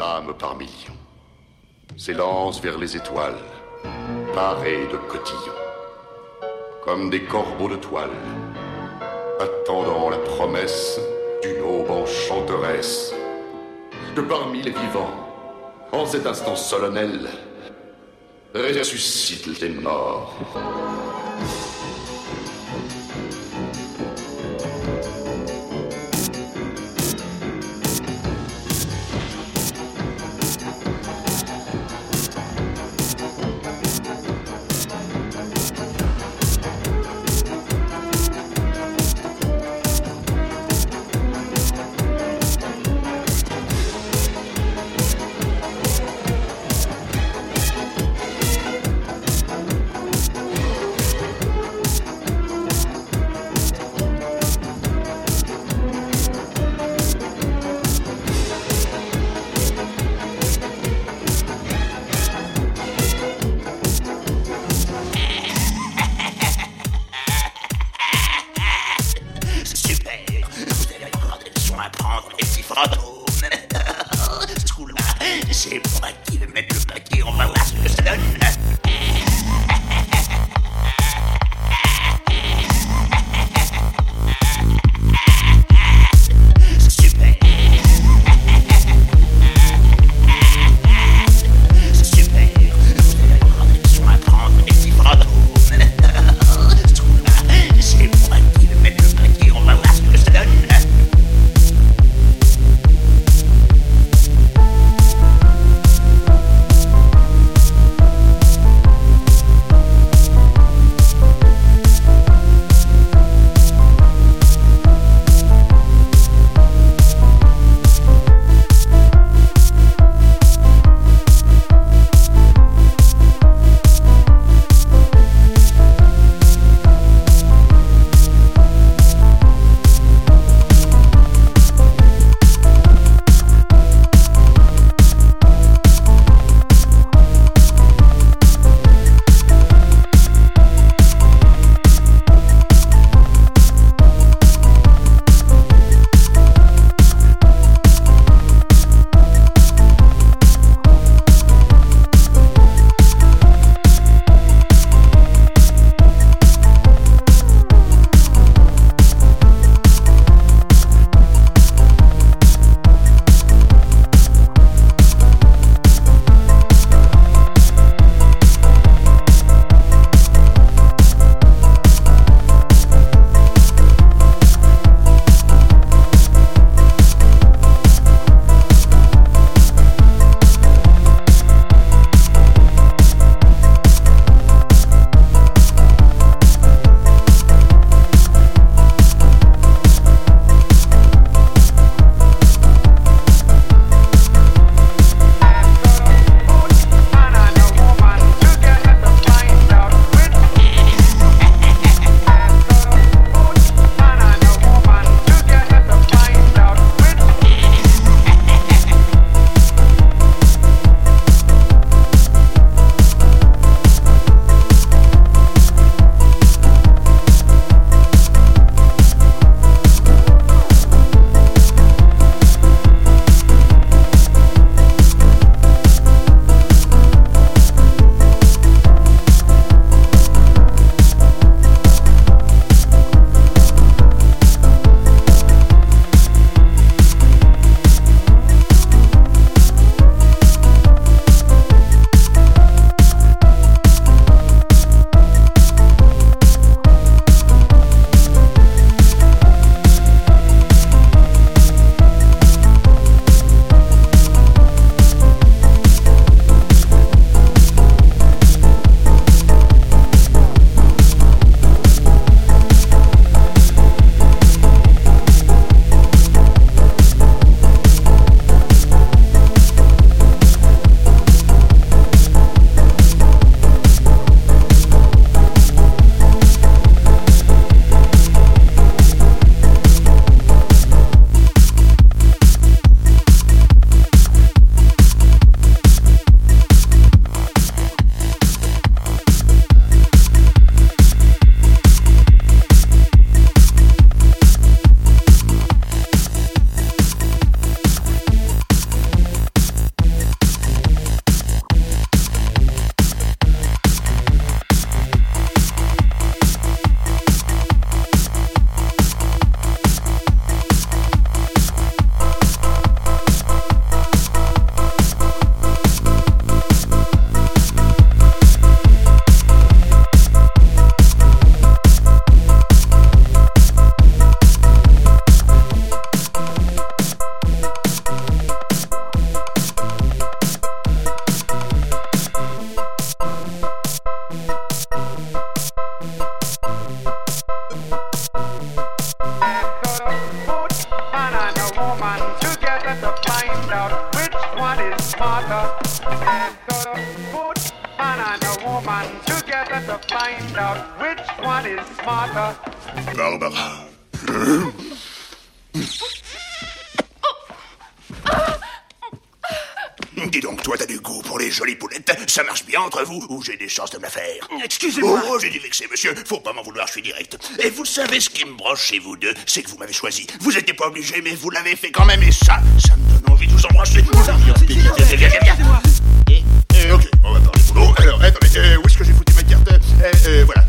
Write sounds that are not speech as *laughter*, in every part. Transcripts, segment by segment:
Âmes par millions s'élancent vers les étoiles, parées de cotillons, comme des corbeaux de toile, attendant la promesse d'une aube enchanteresse, que parmi les vivants, en cet instant solennel, ressuscitent les morts. out which one is smarter. And so put man and a woman together to find out which one is smarter. Barbara. *laughs* Dis donc, toi, t'as du goût pour les jolies poulettes. Ça marche bien entre vous ou j'ai des chances de me la faire? Excusez-moi. Oh, j'ai dû vexer, monsieur. Faut pas m'en vouloir, je suis direct. Et vous savez ce qui me branche chez vous deux C'est que vous m'avez choisi. Vous étiez pas obligé, mais vous l'avez fait quand même. Et ça, ça me donne envie de vous embrasser. Viens, viens, viens, viens, viens. Ok, on va parler boulot. Alors, attendez, euh, où est-ce que j'ai foutu ma carte? Euh, euh, Voilà,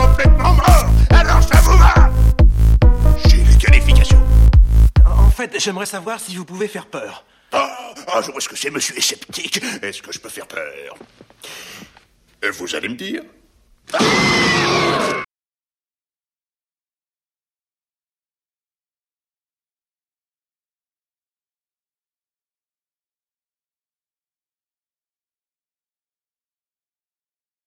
complètement mort. Alors ça vous va J'ai les qualifications. En fait, j'aimerais savoir si vous pouvez faire peur. Ah, ah, je vois ce que c'est, monsieur est sceptique. Est-ce que je peux faire peur? Vous allez me dire?